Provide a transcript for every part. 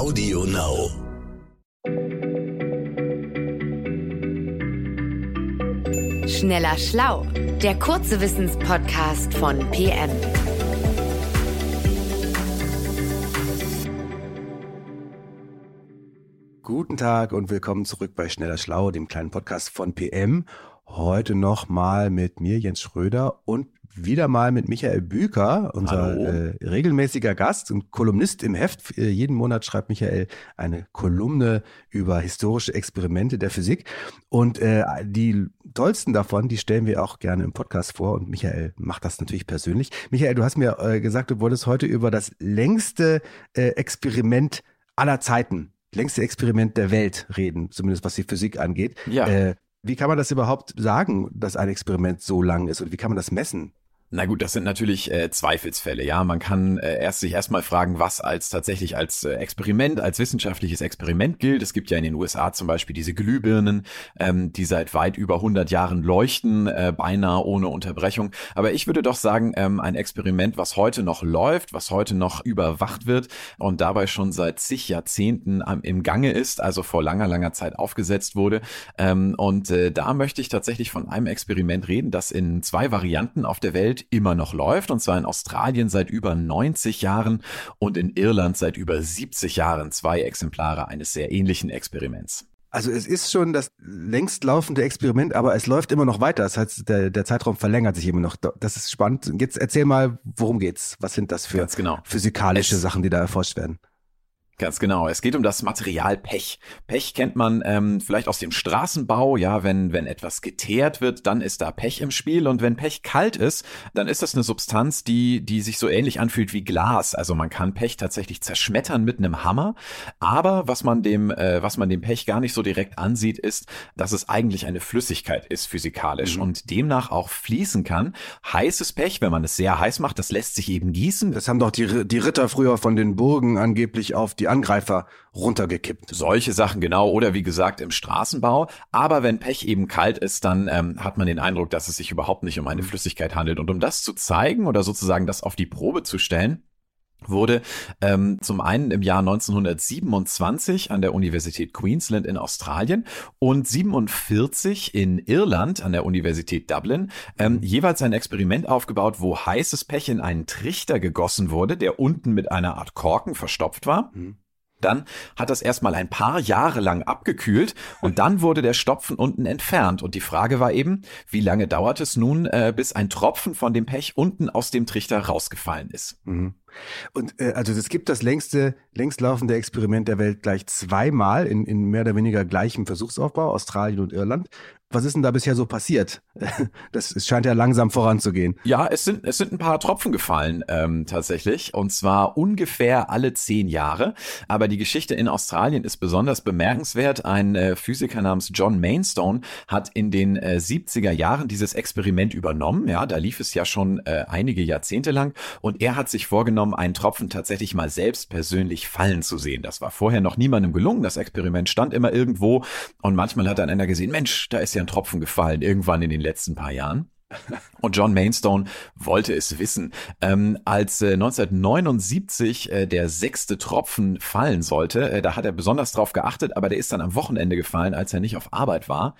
Audio Now. Schneller Schlau, der kurze Wissenspodcast von PM. Guten Tag und willkommen zurück bei Schneller Schlau, dem kleinen Podcast von PM. Heute noch mal mit mir, Jens Schröder, und wieder mal mit Michael Büker, unser äh, regelmäßiger Gast und Kolumnist im Heft. Äh, jeden Monat schreibt Michael eine Kolumne über historische Experimente der Physik. Und äh, die tollsten davon, die stellen wir auch gerne im Podcast vor. Und Michael macht das natürlich persönlich. Michael, du hast mir äh, gesagt, du wolltest heute über das längste äh, Experiment aller Zeiten längste Experiment der Welt reden, zumindest was die Physik angeht. Ja. Äh, wie kann man das überhaupt sagen, dass ein Experiment so lang ist und wie kann man das messen? Na gut, das sind natürlich äh, Zweifelsfälle. Ja, man kann äh, erst sich erstmal fragen, was als tatsächlich als äh, Experiment, als wissenschaftliches Experiment gilt. Es gibt ja in den USA zum Beispiel diese Glühbirnen, ähm, die seit weit über 100 Jahren leuchten, äh, beinahe ohne Unterbrechung. Aber ich würde doch sagen, ähm, ein Experiment, was heute noch läuft, was heute noch überwacht wird und dabei schon seit zig Jahrzehnten am, im Gange ist, also vor langer, langer Zeit aufgesetzt wurde. Ähm, und äh, da möchte ich tatsächlich von einem Experiment reden, das in zwei Varianten auf der Welt immer noch läuft, und zwar in Australien seit über 90 Jahren und in Irland seit über 70 Jahren zwei Exemplare eines sehr ähnlichen Experiments. Also es ist schon das längst laufende Experiment, aber es läuft immer noch weiter. Das heißt, der, der Zeitraum verlängert sich immer noch. Das ist spannend. Jetzt erzähl mal, worum geht's? Was sind das für genau. physikalische Es- Sachen, die da erforscht werden? Ganz genau. Es geht um das Material Pech. Pech kennt man ähm, vielleicht aus dem Straßenbau. Ja, wenn, wenn etwas geteert wird, dann ist da Pech im Spiel. Und wenn Pech kalt ist, dann ist das eine Substanz, die, die sich so ähnlich anfühlt wie Glas. Also man kann Pech tatsächlich zerschmettern mit einem Hammer. Aber was man dem, äh, was man dem Pech gar nicht so direkt ansieht, ist, dass es eigentlich eine Flüssigkeit ist physikalisch und demnach auch fließen kann. Heißes Pech, wenn man es sehr heiß macht, das lässt sich eben gießen. Das haben doch die, die Ritter früher von den Burgen angeblich auf die Angreifer runtergekippt. Solche Sachen genau oder wie gesagt im Straßenbau. Aber wenn Pech eben kalt ist, dann ähm, hat man den Eindruck, dass es sich überhaupt nicht um eine Flüssigkeit handelt. Und um das zu zeigen oder sozusagen das auf die Probe zu stellen, wurde ähm, zum einen im Jahr 1927 an der Universität Queensland in Australien und 47 in Irland an der Universität Dublin ähm, jeweils ein Experiment aufgebaut, wo heißes Pech in einen Trichter gegossen wurde, der unten mit einer Art Korken verstopft war. Dann hat das erstmal ein paar Jahre lang abgekühlt und dann wurde der Stopfen unten entfernt. Und die Frage war eben, wie lange dauert es nun, äh, bis ein Tropfen von dem Pech unten aus dem Trichter rausgefallen ist? Mhm. Und äh, also es gibt das längste, längst laufende Experiment der Welt gleich zweimal in, in mehr oder weniger gleichem Versuchsaufbau, Australien und Irland. Was ist denn da bisher so passiert? Das es scheint ja langsam voranzugehen. Ja, es sind, es sind ein paar Tropfen gefallen ähm, tatsächlich. Und zwar ungefähr alle zehn Jahre. Aber die Geschichte in Australien ist besonders bemerkenswert. Ein äh, Physiker namens John Mainstone hat in den äh, 70er Jahren dieses Experiment übernommen. Ja, da lief es ja schon äh, einige Jahrzehnte lang. Und er hat sich vorgenommen, einen Tropfen tatsächlich mal selbst persönlich fallen zu sehen. Das war vorher noch niemandem gelungen. Das Experiment stand immer irgendwo. Und manchmal hat dann einer gesehen, Mensch, da ist ja ein Tropfen gefallen, irgendwann in den letzten paar Jahren. Und John Mainstone wollte es wissen. Ähm, als äh, 1979 äh, der sechste Tropfen fallen sollte, äh, da hat er besonders drauf geachtet, aber der ist dann am Wochenende gefallen, als er nicht auf Arbeit war.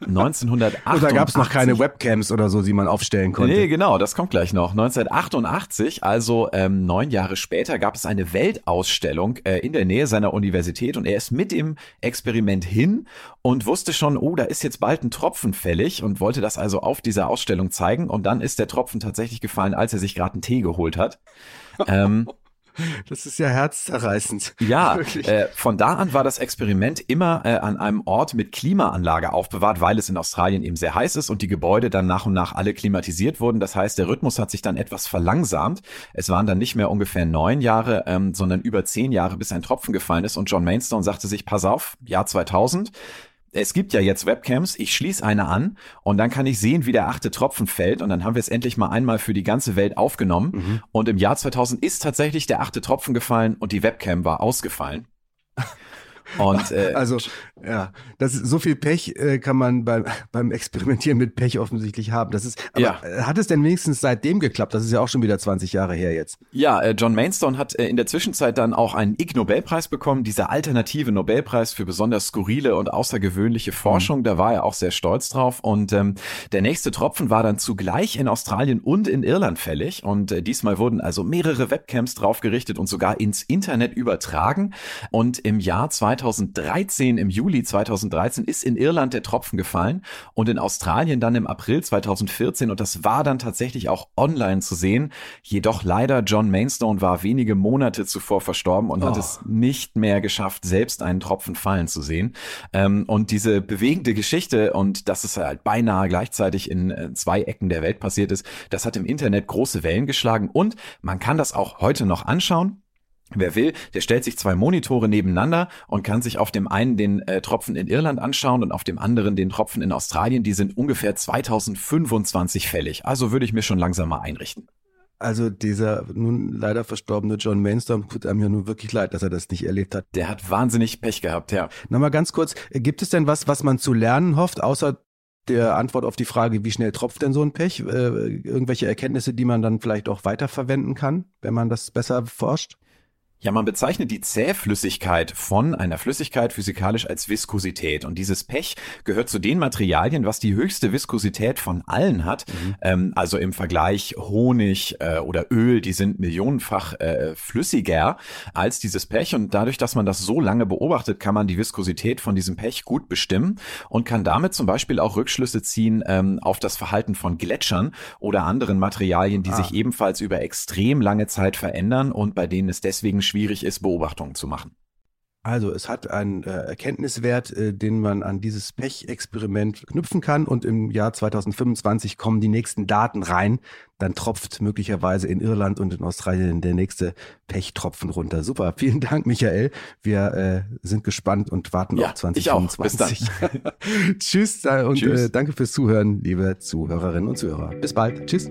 1988. Und da gab es noch keine Webcams oder so, die man aufstellen konnte. Nee, genau, das kommt gleich noch. 1988, also ähm, neun Jahre später, gab es eine Weltausstellung äh, in der Nähe seiner Universität und er ist mit dem Experiment hin und wusste schon, oh, da ist jetzt bald ein Tropfen fällig und wollte das also auf dieser Ausstellung zeigen und dann ist der Tropfen tatsächlich gefallen, als er sich gerade einen Tee geholt hat. ähm, Das ist ja herzzerreißend. ja, äh, von da an war das Experiment immer äh, an einem Ort mit Klimaanlage aufbewahrt, weil es in Australien eben sehr heiß ist und die Gebäude dann nach und nach alle klimatisiert wurden. Das heißt, der Rhythmus hat sich dann etwas verlangsamt. Es waren dann nicht mehr ungefähr neun Jahre, ähm, sondern über zehn Jahre, bis ein Tropfen gefallen ist. Und John Mainstone sagte sich, pass auf, Jahr 2000, es gibt ja jetzt Webcams, ich schließe eine an und dann kann ich sehen, wie der achte Tropfen fällt und dann haben wir es endlich mal einmal für die ganze Welt aufgenommen und im Jahr 2000 ist tatsächlich der achte Tropfen gefallen und die Webcam war ausgefallen. Und, äh, also, ja, das ist, so viel Pech äh, kann man beim, beim Experimentieren mit Pech offensichtlich haben. Das ist, aber ja. Äh, hat es denn wenigstens seitdem geklappt? Das ist ja auch schon wieder 20 Jahre her jetzt. Ja, äh, John Mainstone hat äh, in der Zwischenzeit dann auch einen Ig Nobelpreis bekommen, dieser alternative Nobelpreis für besonders skurrile und außergewöhnliche Forschung. Mhm. Da war er auch sehr stolz drauf. Und ähm, der nächste Tropfen war dann zugleich in Australien und in Irland fällig. Und äh, diesmal wurden also mehrere Webcams draufgerichtet und sogar ins Internet übertragen. Und im Jahr 2013, im Juli 2013, ist in Irland der Tropfen gefallen und in Australien dann im April 2014. Und das war dann tatsächlich auch online zu sehen. Jedoch leider John Mainstone war wenige Monate zuvor verstorben und oh. hat es nicht mehr geschafft, selbst einen Tropfen fallen zu sehen. Ähm, und diese bewegende Geschichte und dass es halt beinahe gleichzeitig in äh, zwei Ecken der Welt passiert ist, das hat im Internet große Wellen geschlagen und man kann das auch heute noch anschauen. Wer will, der stellt sich zwei Monitore nebeneinander und kann sich auf dem einen den äh, Tropfen in Irland anschauen und auf dem anderen den Tropfen in Australien. Die sind ungefähr 2025 fällig. Also würde ich mir schon langsam mal einrichten. Also dieser nun leider verstorbene John Mainstorm tut einem ja nun wirklich leid, dass er das nicht erlebt hat. Der hat wahnsinnig Pech gehabt, ja. Nochmal ganz kurz, gibt es denn was, was man zu lernen hofft, außer der Antwort auf die Frage, wie schnell tropft denn so ein Pech? Äh, irgendwelche Erkenntnisse, die man dann vielleicht auch weiterverwenden kann, wenn man das besser forscht? Ja, man bezeichnet die Zähflüssigkeit von einer Flüssigkeit physikalisch als Viskosität. Und dieses Pech gehört zu den Materialien, was die höchste Viskosität von allen hat. Mhm. Ähm, also im Vergleich Honig äh, oder Öl, die sind millionenfach äh, flüssiger als dieses Pech. Und dadurch, dass man das so lange beobachtet, kann man die Viskosität von diesem Pech gut bestimmen und kann damit zum Beispiel auch Rückschlüsse ziehen ähm, auf das Verhalten von Gletschern oder anderen Materialien, die ah. sich ebenfalls über extrem lange Zeit verändern und bei denen es deswegen schwierig ist, Beobachtungen zu machen. Also es hat einen äh, Erkenntniswert, äh, den man an dieses Pech-Experiment knüpfen kann und im Jahr 2025 kommen die nächsten Daten rein. Dann tropft möglicherweise in Irland und in Australien der nächste Pechtropfen runter. Super, vielen Dank, Michael. Wir äh, sind gespannt und warten ja, auf 2025. Ich auch. Bis dann. Tschüss äh, und Tschüss. Danke fürs Zuhören, liebe Zuhörerinnen und Zuhörer. Bis bald. Tschüss.